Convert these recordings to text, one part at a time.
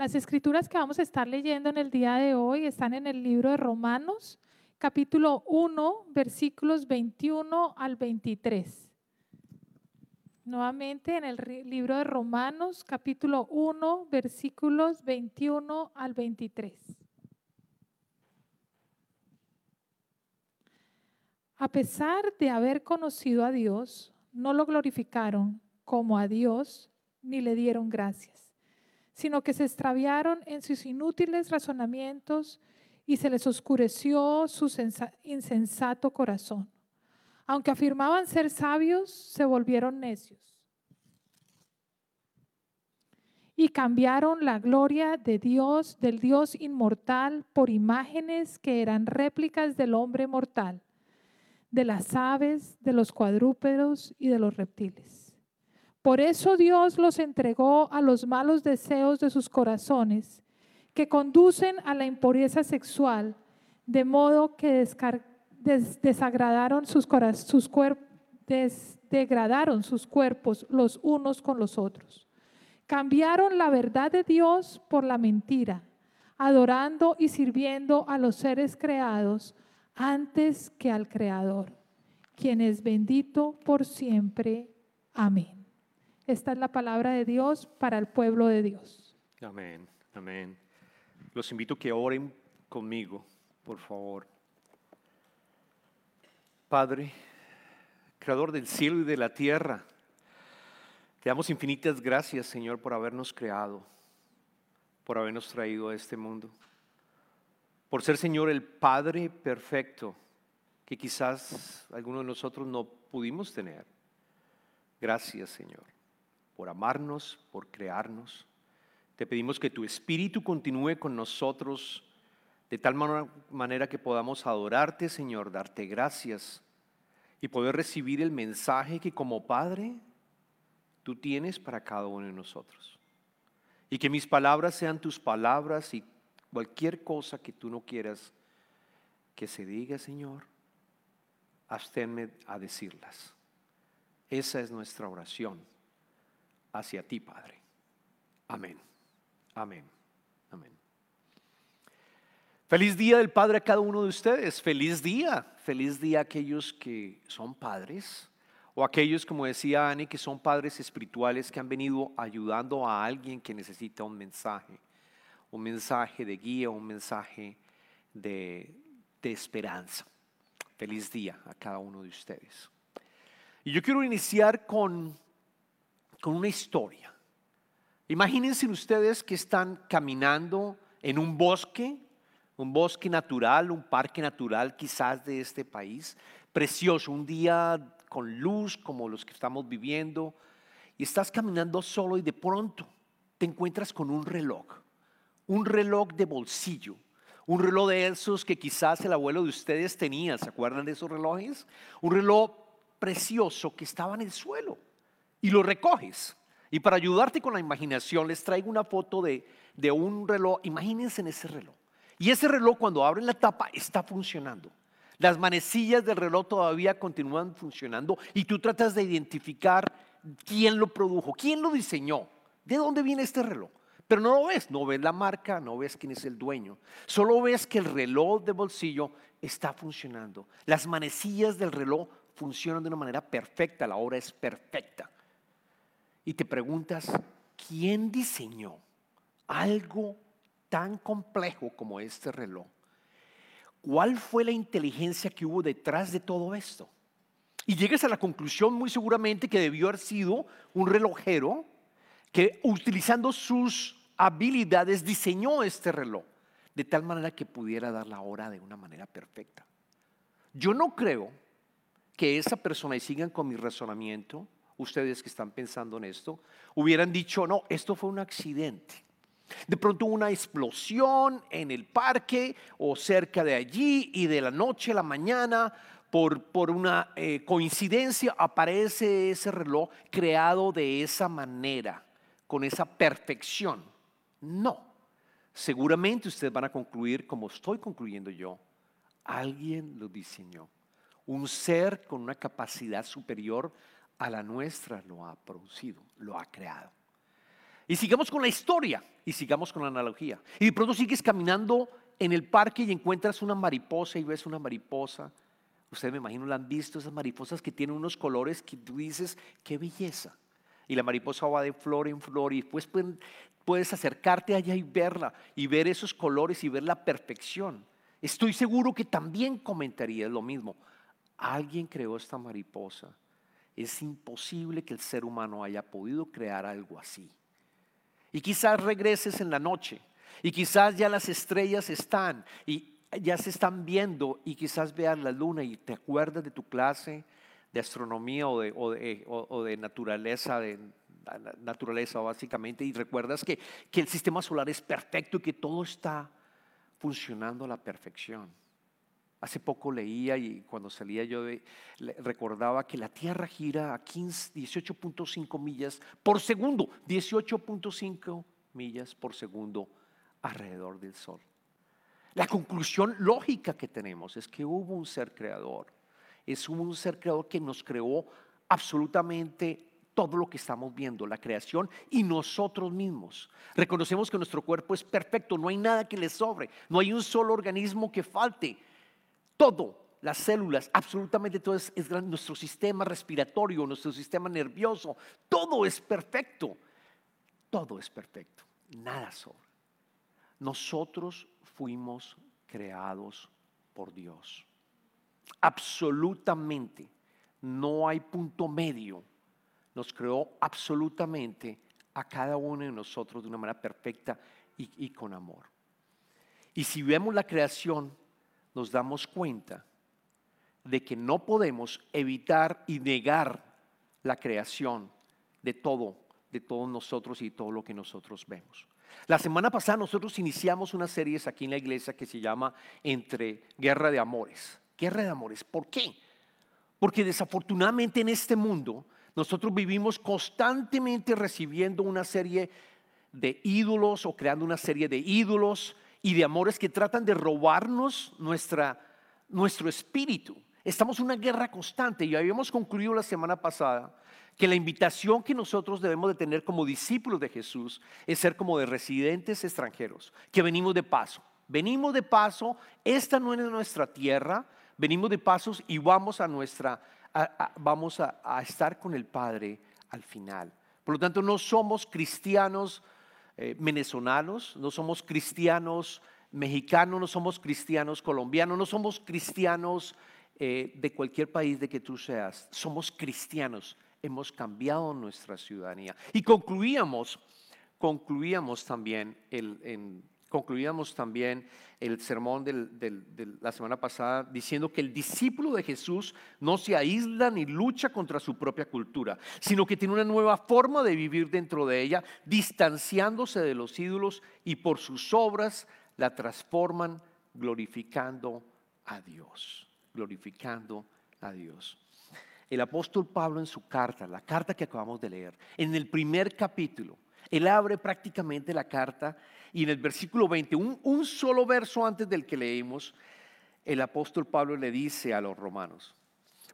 Las escrituras que vamos a estar leyendo en el día de hoy están en el libro de Romanos, capítulo 1, versículos 21 al 23. Nuevamente en el libro de Romanos, capítulo 1, versículos 21 al 23. A pesar de haber conocido a Dios, no lo glorificaron como a Dios ni le dieron gracias, sino que se extraviaron en sus inútiles razonamientos y se les oscureció su insensato corazón. Aunque afirmaban ser sabios, se volvieron necios. Y cambiaron la gloria de Dios, del Dios inmortal, por imágenes que eran réplicas del hombre mortal de las aves, de los cuadrúpedos y de los reptiles. Por eso Dios los entregó a los malos deseos de sus corazones, que conducen a la impureza sexual, de modo que desagradaron sus, sus degradaron sus cuerpos los unos con los otros. Cambiaron la verdad de Dios por la mentira, adorando y sirviendo a los seres creados antes que al Creador, quien es bendito por siempre. Amén. Esta es la palabra de Dios para el pueblo de Dios. Amén, amén. Los invito a que oren conmigo, por favor. Padre, Creador del cielo y de la tierra, te damos infinitas gracias, Señor, por habernos creado, por habernos traído a este mundo por ser Señor el Padre perfecto que quizás algunos de nosotros no pudimos tener. Gracias Señor por amarnos, por crearnos. Te pedimos que tu Espíritu continúe con nosotros de tal manera que podamos adorarte Señor, darte gracias y poder recibir el mensaje que como Padre tú tienes para cada uno de nosotros. Y que mis palabras sean tus palabras y Cualquier cosa que tú no quieras que se diga, Señor, absténme a decirlas. Esa es nuestra oración hacia ti, Padre. Amén. Amén. Amén. Feliz día del Padre a cada uno de ustedes. Feliz día. Feliz día a aquellos que son padres o aquellos, como decía Ani, que son padres espirituales que han venido ayudando a alguien que necesita un mensaje un mensaje de guía, un mensaje de, esperanza. Feliz día a cada uno de ustedes. Y yo quiero iniciar con, con una historia. Imagínense ustedes que están caminando en un bosque, un bosque natural, un parque natural quizás de este país, precioso, un día con luz como los que estamos viviendo, y estás caminando solo y de pronto te encuentras con un reloj un reloj de bolsillo, un reloj de esos que quizás el abuelo de ustedes tenía, ¿se acuerdan de esos relojes? Un reloj precioso que estaba en el suelo y lo recoges. Y para ayudarte con la imaginación, les traigo una foto de, de un reloj. Imagínense en ese reloj. Y ese reloj cuando abren la tapa está funcionando. Las manecillas del reloj todavía continúan funcionando y tú tratas de identificar quién lo produjo, quién lo diseñó, de dónde viene este reloj. Pero no lo ves, no ves la marca, no ves quién es el dueño. Solo ves que el reloj de bolsillo está funcionando. Las manecillas del reloj funcionan de una manera perfecta, la hora es perfecta. Y te preguntas, ¿quién diseñó algo tan complejo como este reloj? ¿Cuál fue la inteligencia que hubo detrás de todo esto? Y llegas a la conclusión muy seguramente que debió haber sido un relojero que utilizando sus habilidades diseñó este reloj de tal manera que pudiera dar la hora de una manera perfecta. Yo no creo que esa persona, y sigan con mi razonamiento, ustedes que están pensando en esto, hubieran dicho, no, esto fue un accidente. De pronto una explosión en el parque o cerca de allí y de la noche a la mañana, por, por una eh, coincidencia, aparece ese reloj creado de esa manera, con esa perfección. No. Seguramente ustedes van a concluir como estoy concluyendo yo. Alguien lo diseñó. Un ser con una capacidad superior a la nuestra lo ha producido, lo ha creado. Y sigamos con la historia y sigamos con la analogía. Y de pronto sigues caminando en el parque y encuentras una mariposa y ves una mariposa. Ustedes me imagino la han visto, esas mariposas que tienen unos colores que tú dices, qué belleza. Y la mariposa va de flor en flor y después puedes acercarte allá y verla y ver esos colores y ver la perfección. Estoy seguro que también comentarías lo mismo. Alguien creó esta mariposa. Es imposible que el ser humano haya podido crear algo así. Y quizás regreses en la noche y quizás ya las estrellas están y ya se están viendo y quizás veas la luna y te acuerdas de tu clase de astronomía o de, de, naturaleza, de naturaleza básicamente, y recuerdas que, que el sistema solar es perfecto y que todo está funcionando a la perfección. Hace poco leía y cuando salía yo recordaba que la Tierra gira a 18.5 millas por segundo, 18.5 millas por segundo alrededor del Sol. La conclusión lógica que tenemos es que hubo un ser creador, es un ser creador que nos creó absolutamente todo lo que estamos viendo, la creación y nosotros mismos. Reconocemos que nuestro cuerpo es perfecto, no hay nada que le sobre, no hay un solo organismo que falte. Todo, las células, absolutamente todo es, es nuestro sistema respiratorio, nuestro sistema nervioso, todo es perfecto. Todo es perfecto, nada sobra. Nosotros fuimos creados por Dios. Absolutamente. No hay punto medio. Nos creó absolutamente a cada uno de nosotros de una manera perfecta y, con amor. Y si vemos la creación, nos damos cuenta de que no podemos evitar y negar la creación de todo, de todos nosotros y todo lo que nosotros vemos. La semana pasada nosotros iniciamos una serie aquí en la iglesia que se llama Entre Guerra de Amores. Guerra de Amores. ¿Por qué? Porque desafortunadamente en este mundo nosotros vivimos constantemente recibiendo una serie de ídolos o creando una serie de ídolos y de amores que tratan de robarnos nuestra, nuestro espíritu. Estamos en una guerra constante y habíamos concluido la semana pasada que la invitación que nosotros debemos de tener como discípulos de Jesús es ser como de residentes extranjeros, que venimos de paso. Venimos de paso, esta no es nuestra tierra, venimos de pasos y vamos a nuestra, vamos a, estar con el Padre al final. Por lo tanto, no somos cristianos eh, venezolanos, no somos cristianos mexicanos, no somos cristianos colombianos, no somos cristianos eh, de cualquier país de que tú seas, somos cristianos hemos cambiado nuestra ciudadanía. Y concluíamos, concluíamos también el, concluíamos también el sermón de la semana pasada diciendo que el discípulo de Jesús no se aísla ni lucha contra su propia cultura, sino que tiene una nueva forma de vivir dentro de ella, distanciándose de los ídolos y por sus obras la transforman glorificando a Dios, glorificando a Dios. El apóstol Pablo en su carta, la carta que acabamos de leer, en el primer capítulo, él abre prácticamente la carta y en el versículo 20, un, solo verso antes del que leímos, el apóstol Pablo le dice a los romanos,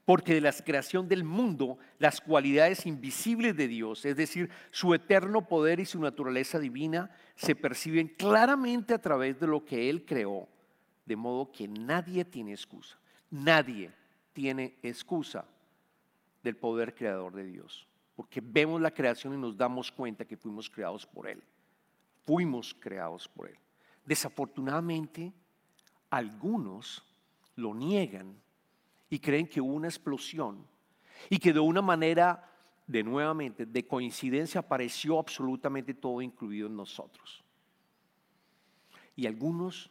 porque de la creación del mundo, las cualidades invisibles de Dios, es decir, su eterno poder y su naturaleza divina, se perciben claramente a través de lo que Él creó, de modo que nadie tiene excusa, nadie tiene excusa del poder creador de Dios. Porque vemos la creación y nos damos cuenta que fuimos creados por Él. Fuimos creados por Él. Desafortunadamente, algunos lo niegan y creen que hubo una explosión y que de una manera, de nuevamente, de coincidencia apareció absolutamente todo incluido en nosotros. Y algunos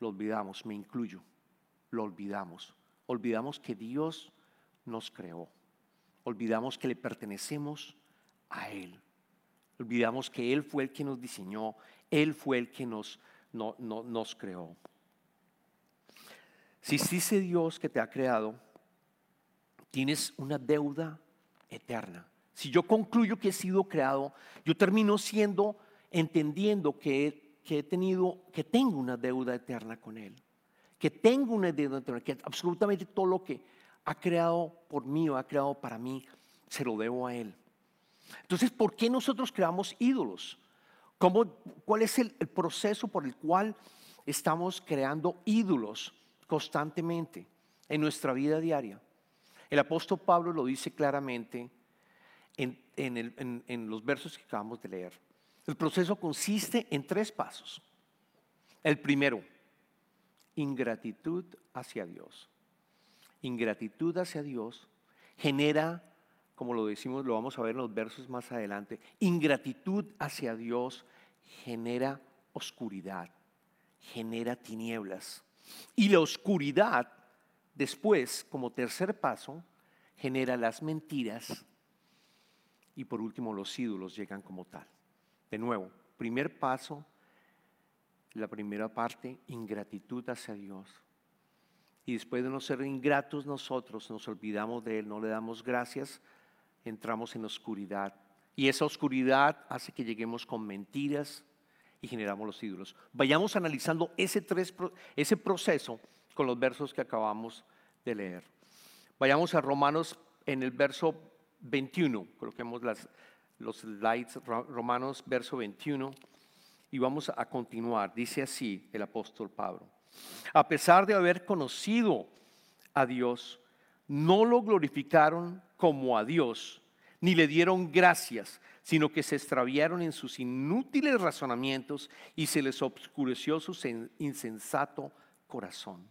lo olvidamos, me incluyo, lo olvidamos. Olvidamos que Dios nos creó olvidamos que le pertenecemos a Él. Olvidamos que Él fue el que nos diseñó, Él fue el que nos, nos creó. Si ese Dios que te ha creado, tienes una deuda eterna. Si yo concluyo que he sido creado, yo termino siendo, entendiendo que, que he tenido, que tengo una deuda eterna con Él. Que tengo una deuda eterna, que absolutamente todo lo que ha creado por mí o ha creado para mí, se lo debo a Él. Entonces, ¿por qué nosotros creamos ídolos? ¿Cómo, ¿Cuál es el, el proceso por el cual estamos creando ídolos constantemente en nuestra vida diaria? El apóstol Pablo lo dice claramente en, los versos que acabamos de leer. El proceso consiste en tres pasos. El primero, ingratitud hacia Dios. Ingratitud hacia Dios genera, como lo decimos, lo vamos a ver en los versos más adelante, ingratitud hacia Dios genera oscuridad, genera tinieblas. Y la oscuridad Después, como tercer paso, genera las mentiras y por último los ídolos llegan como tal. De nuevo, primer paso, la primera parte, ingratitud hacia Dios. Y después de no ser ingratos nosotros, nos olvidamos de Él, no le damos gracias, entramos en oscuridad. Y esa oscuridad hace que lleguemos con mentiras y generamos los ídolos. Vayamos analizando ese, tres, ese proceso con los versos que acabamos de leer. Vayamos a Romanos en el verso 21, coloquemos las, los slides, Romanos verso 21, y vamos a continuar. Dice así el apóstol Pablo. A pesar de haber conocido a Dios, no lo glorificaron como a Dios, ni le dieron gracias, sino que se extraviaron en sus inútiles razonamientos y se les obscureció su insensato corazón.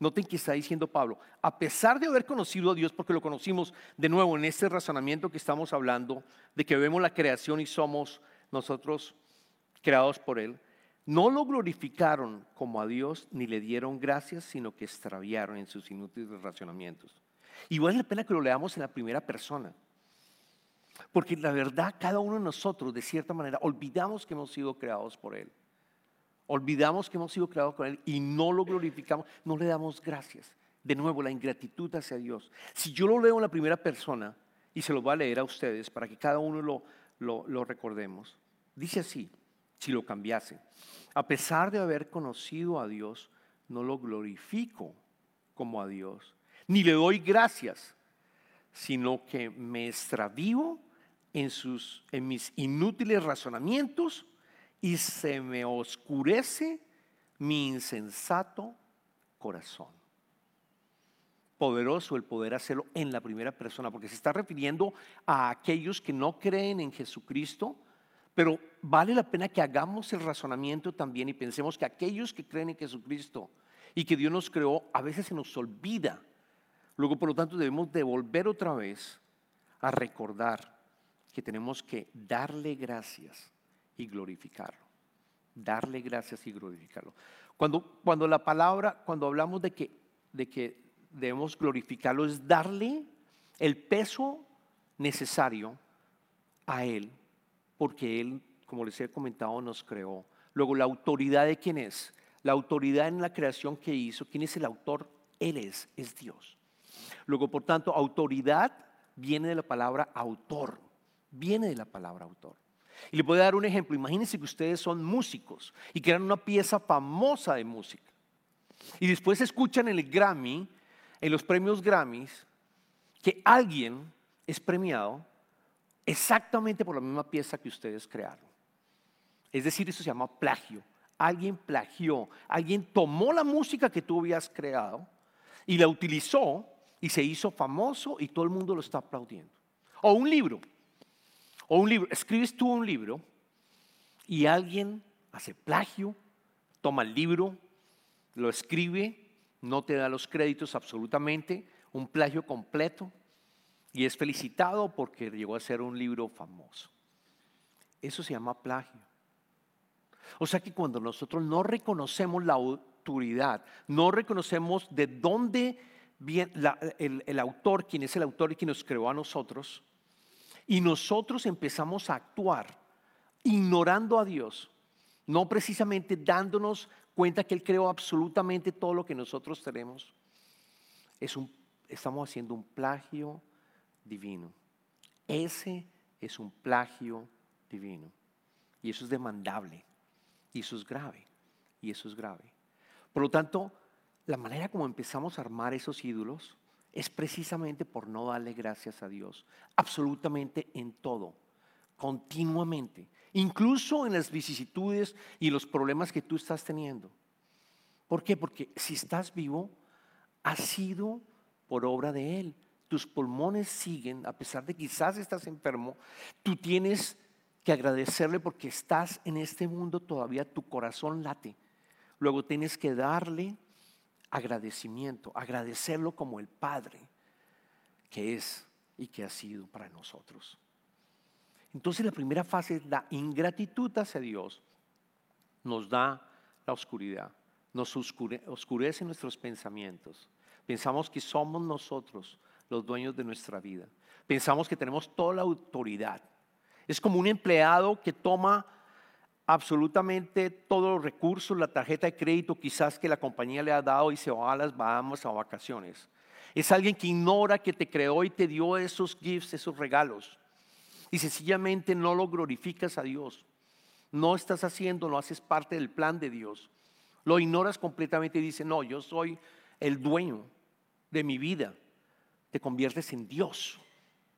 Noten que está diciendo Pablo, a pesar de haber conocido a Dios, porque lo conocimos de nuevo en este razonamiento que estamos hablando, de que vemos la creación y somos nosotros creados por Él, no lo glorificaron como a Dios ni le dieron gracias, sino que extraviaron en sus inútiles razonamientos. Y vale la pena que lo leamos en la primera persona. Porque la verdad, cada uno de nosotros, de cierta manera, olvidamos que hemos sido creados por Él. Olvidamos que hemos sido creados con Él y no lo glorificamos, no le damos gracias. De nuevo, la ingratitud hacia Dios. Si yo lo leo en la primera persona, y se lo voy a leer a ustedes para que cada uno lo, lo recordemos, dice así, si lo cambiase, a pesar de haber conocido a Dios, no lo glorifico como a Dios, ni le doy gracias, sino que me extravío en, sus, en mis inútiles razonamientos y se me oscurece mi insensato corazón. Poderoso el poder hacerlo en la primera persona, porque se está refiriendo a aquellos que no creen en Jesucristo, pero vale la pena que hagamos el razonamiento también y pensemos que aquellos que creen en Jesucristo y que Dios nos creó, a veces se nos olvida. Luego, por lo tanto, debemos devolver otra vez a recordar que tenemos que darle gracias y glorificarlo. Darle gracias y glorificarlo. Cuando, cuando la palabra, cuando hablamos de que, de que debemos glorificarlo, es darle el peso necesario a Él, porque Él, como les he comentado, nos creó. Luego, la autoridad de quién es. La autoridad en la creación que hizo, ¿quién es el autor? Él es, es Dios. Luego, por tanto, autoridad viene de la palabra autor, viene de la palabra autor. Y le voy a dar un ejemplo. Imagínense que ustedes son músicos y crean una pieza famosa de música. Y después escuchan en el Grammy, en los premios Grammys, que alguien es premiado exactamente por la misma pieza que ustedes crearon. Es decir, eso se llama plagio. Alguien plagió, alguien tomó la música que tú habías creado y la utilizó y se hizo famoso y todo el mundo lo está aplaudiendo. O un libro. O un libro, escribes tú un libro y alguien hace plagio, toma el libro, lo escribe, no te da los créditos absolutamente, un plagio completo y es felicitado porque llegó a ser un libro famoso. Eso se llama plagio. O sea que cuando nosotros no reconocemos la autoridad, no reconocemos de dónde viene el, el autor, quién es el autor y quién nos creó a nosotros, y nosotros empezamos a actuar ignorando a Dios, no precisamente dándonos cuenta que Él creó absolutamente todo lo que nosotros tenemos. Es un, estamos haciendo un plagio divino. Ese es un plagio divino. Y eso es demandable. Y eso es grave. Y eso es grave. Por lo tanto, la manera como empezamos a armar esos ídolos es precisamente por no darle gracias a Dios, absolutamente en todo. continuamente, incluso en las vicisitudes y los problemas que tú estás teniendo. ¿Por qué? Porque si estás vivo, ha sido por obra de Él. Tus pulmones siguen, a pesar de quizás estás enfermo, tú tienes que agradecerle porque estás en este mundo todavía, tu corazón late. Luego tienes que darle agradecimiento, agradecerlo como el Padre que es y que ha sido para nosotros. Entonces la primera fase es la ingratitud hacia Dios. Nos da la oscuridad, nos oscurece nuestros pensamientos. Pensamos que somos nosotros los dueños de nuestra vida. Pensamos que tenemos toda la autoridad. Es como un empleado que toma absolutamente todos los recursos, la tarjeta de crédito quizás que la compañía le ha dado y se va a las Bahamas a vacaciones. Es alguien que ignora que te creó y te dio esos gifts, esos regalos. Y sencillamente no lo glorificas a Dios. No estás haciendo, no haces parte del plan de Dios. Lo ignoras completamente y dices, no, yo soy el dueño de mi vida. Te conviertes en Dios.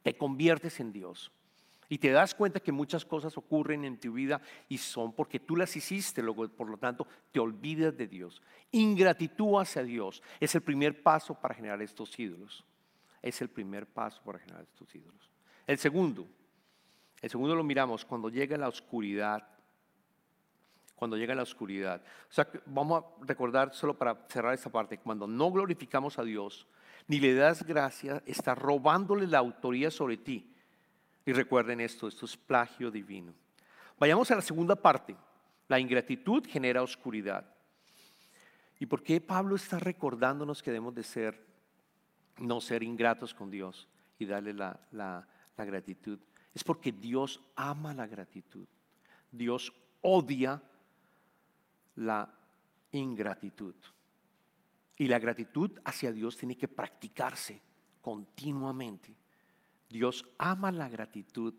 Te conviertes en Dios. Y te das cuenta que muchas cosas ocurren en tu vida y son porque tú las hiciste, por lo tanto te olvidas de Dios. Ingratitud hacia Dios es el primer paso para generar estos ídolos. Es el primer paso para generar estos ídolos. El segundo, el segundo lo miramos cuando llega la oscuridad. Cuando llega la oscuridad. O sea, vamos a recordar solo para cerrar esta parte, cuando no glorificamos a Dios, ni le das gracias, está robándole la autoría sobre ti y recuerden esto, esto es plagio divino. Vayamos a la segunda parte. La ingratitud genera oscuridad. ¿Y por qué Pablo está recordándonos que debemos de ser, no ser ingratos con Dios y darle la, la gratitud? Es porque Dios ama la gratitud. Dios odia la ingratitud. Y la gratitud hacia Dios tiene que practicarse continuamente. Dios ama la gratitud,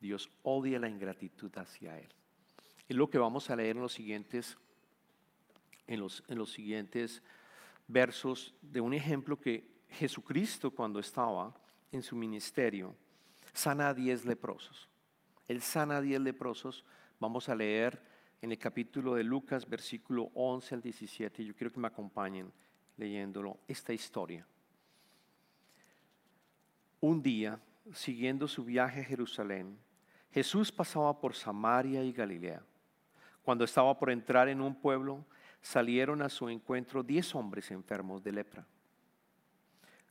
Dios odia la ingratitud hacia Él. Es lo que vamos a leer en los siguientes, en los, en los siguientes versos de un ejemplo que Jesucristo cuando estaba en su ministerio sana a diez leprosos. Él sana a diez leprosos. Vamos a leer en el capítulo de Lucas, versículo 11 al 17. Yo quiero que me acompañen leyéndolo, esta historia. Un día, siguiendo su viaje a Jerusalén, Jesús pasaba por Samaria y Galilea. Cuando estaba por entrar en un pueblo, salieron a su encuentro diez hombres enfermos de lepra.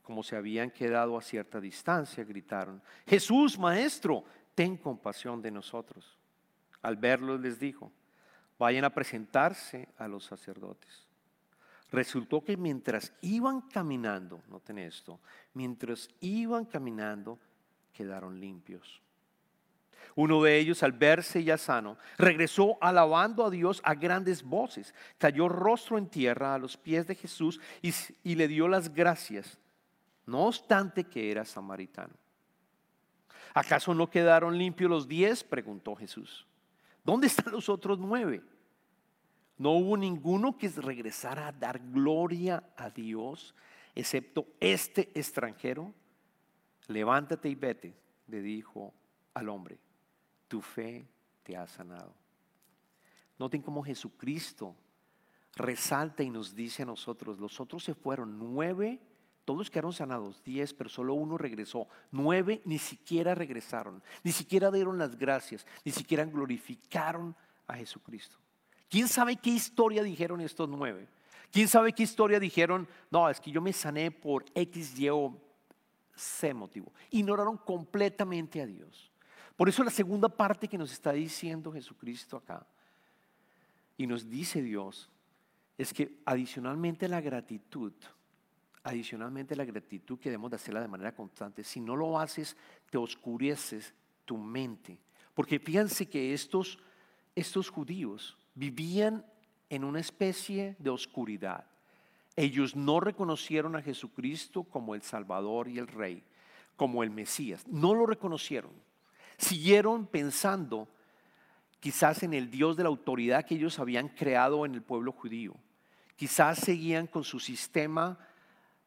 Como se habían quedado a cierta distancia, gritaron, Jesús, Maestro, ten compasión de nosotros. Al verlos les dijo, vayan a presentarse a los sacerdotes. Resultó que mientras iban caminando, noten esto, mientras iban caminando, quedaron limpios. Uno de ellos, al verse ya sano, regresó alabando a Dios a grandes voces, cayó rostro en tierra a los pies de Jesús y, y le dio las gracias, no obstante que era samaritano. ¿Acaso no quedaron limpios los diez? preguntó Jesús. ¿Dónde están los otros nueve? No hubo ninguno que regresara a dar gloria a Dios, excepto este extranjero. Levántate y vete, le dijo al hombre, tu fe te ha sanado. Noten cómo Jesucristo resalta y nos dice a nosotros, los otros se fueron, nueve, todos quedaron sanados, diez, pero solo uno regresó. Nueve ni siquiera regresaron, ni siquiera dieron las gracias, ni siquiera glorificaron a Jesucristo. ¿Quién sabe qué historia dijeron estos nueve? ¿Quién sabe qué historia dijeron? No, es que yo me sané por X, Y o C motivo. Ignoraron completamente a Dios. Por eso la segunda parte que nos está diciendo Jesucristo acá, y nos dice Dios, es que adicionalmente la gratitud, adicionalmente la gratitud que debemos de hacerla de manera constante, si no lo haces, te oscureces tu mente. Porque fíjense que estos, estos judíos, vivían en una especie de oscuridad. Ellos no reconocieron a Jesucristo como el Salvador y el Rey, como el Mesías. No lo reconocieron. Siguieron pensando quizás en el Dios de la autoridad que ellos habían creado en el pueblo judío. Quizás seguían con su sistema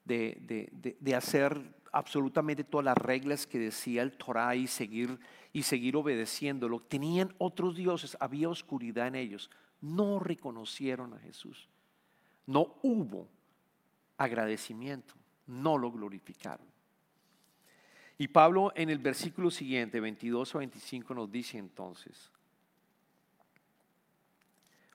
de, hacer absolutamente todas las reglas que decía el Torah y seguir, y seguir obedeciéndolo. Tenían otros dioses, había oscuridad en ellos. No reconocieron a Jesús. No hubo agradecimiento, no lo glorificaron. Y Pablo en el versículo siguiente, 22 o 25, nos dice entonces,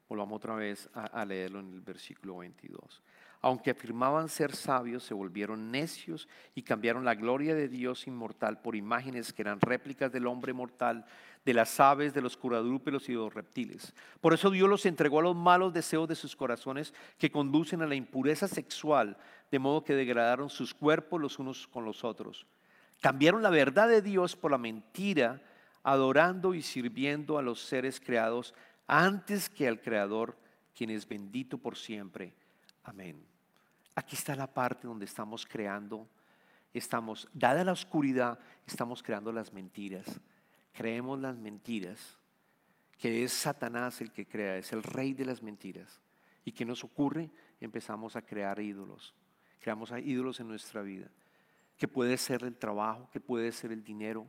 volvamos otra vez a, a leerlo en el versículo 22 aunque afirmaban ser sabios, se volvieron necios y cambiaron la gloria de Dios inmortal por imágenes que eran réplicas del hombre mortal, de las aves, de los curadrúpedos y de los reptiles. Por eso Dios los entregó a los malos deseos de sus corazones que conducen a la impureza sexual, de modo que degradaron sus cuerpos los unos con los otros. Cambiaron la verdad de Dios por la mentira, adorando y sirviendo a los seres creados antes que al Creador, quien es bendito por siempre. Amén. Aquí está la parte donde estamos creando, estamos, dada la oscuridad, estamos creando las mentiras. Creemos las mentiras, que es Satanás el que crea, es el rey de las mentiras. ¿Y qué nos ocurre? Empezamos a crear ídolos. Creamos ídolos en nuestra vida, que puede ser el trabajo, que puede ser el dinero,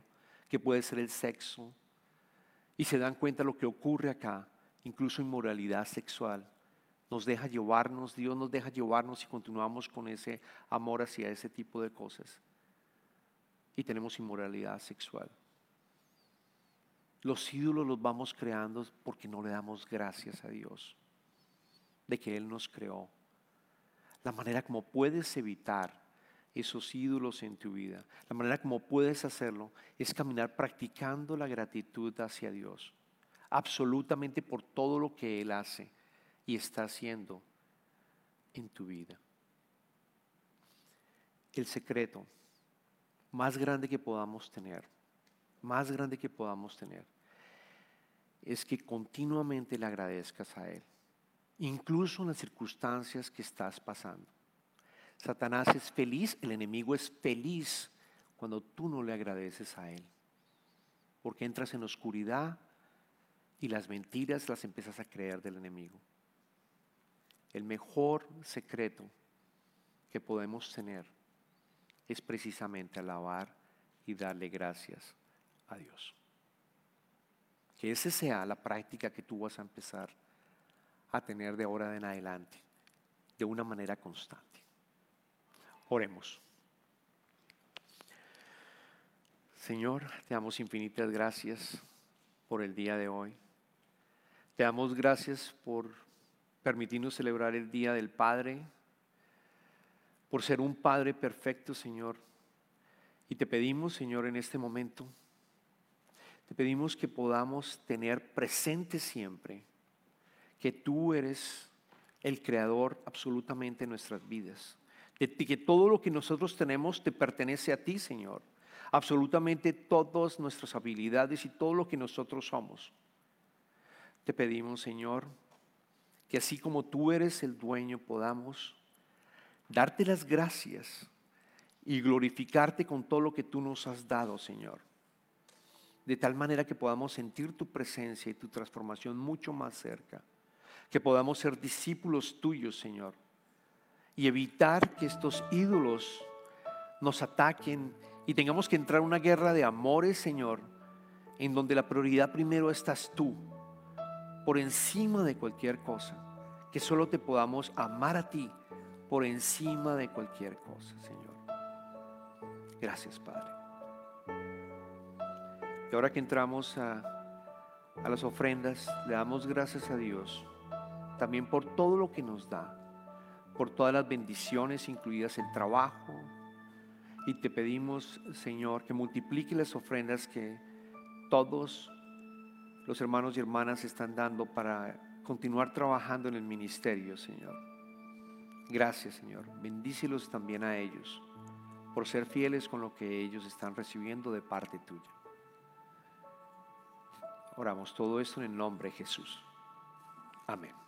que puede ser el sexo. Y se dan cuenta lo que ocurre acá, incluso inmoralidad sexual nos deja llevarnos, Dios nos deja llevarnos y continuamos con ese amor hacia ese tipo de cosas. Y tenemos inmoralidad sexual. Los ídolos los vamos creando porque no le damos gracias a Dios de que Él nos creó. La manera como puedes evitar esos ídolos en tu vida, la manera como puedes hacerlo es caminar practicando la gratitud hacia Dios, absolutamente por todo lo que Él hace y está haciendo en tu vida. El secreto más grande que podamos tener, más grande que podamos tener, es que continuamente le agradezcas a Él, incluso en las circunstancias que estás pasando. Satanás es feliz, el enemigo es feliz cuando tú no le agradeces a Él, porque entras en oscuridad y las mentiras las empiezas a creer del enemigo el mejor secreto que podemos tener es precisamente alabar y darle gracias a Dios. Que esa sea la práctica que tú vas a empezar a tener de ahora en adelante, de una manera constante. Oremos. Señor, te damos infinitas gracias por el día de hoy. Te damos gracias por permitirnos celebrar el Día del Padre, por ser un Padre perfecto, Señor. Y te pedimos, Señor, en este momento, te pedimos que podamos tener presente siempre que tú eres el creador absolutamente de nuestras vidas. De que todo lo que nosotros tenemos te pertenece a ti, Señor. Absolutamente todas nuestras habilidades y todo lo que nosotros somos. Te pedimos, Señor, que así como tú eres el dueño podamos darte las gracias y glorificarte con todo lo que tú nos has dado, Señor. De tal manera que podamos sentir tu presencia y tu transformación mucho más cerca. Que podamos ser discípulos tuyos, Señor. Y evitar que estos ídolos nos ataquen y tengamos que entrar en una guerra de amores, Señor, en donde la prioridad primero estás tú por encima de cualquier cosa. Que solo te podamos amar a ti por encima de cualquier cosa, Señor. Gracias, Padre. Y ahora que entramos a, a las ofrendas, le damos gracias a Dios también por todo lo que nos da, por todas las bendiciones, incluidas el trabajo. Y te pedimos, Señor, que multiplique las ofrendas que todos los hermanos y hermanas están dando para continuar trabajando en el ministerio, Señor. Gracias, Señor. Bendícelos también a ellos por ser fieles con lo que ellos están recibiendo de parte tuya. Oramos todo esto en el nombre de Jesús. Amén.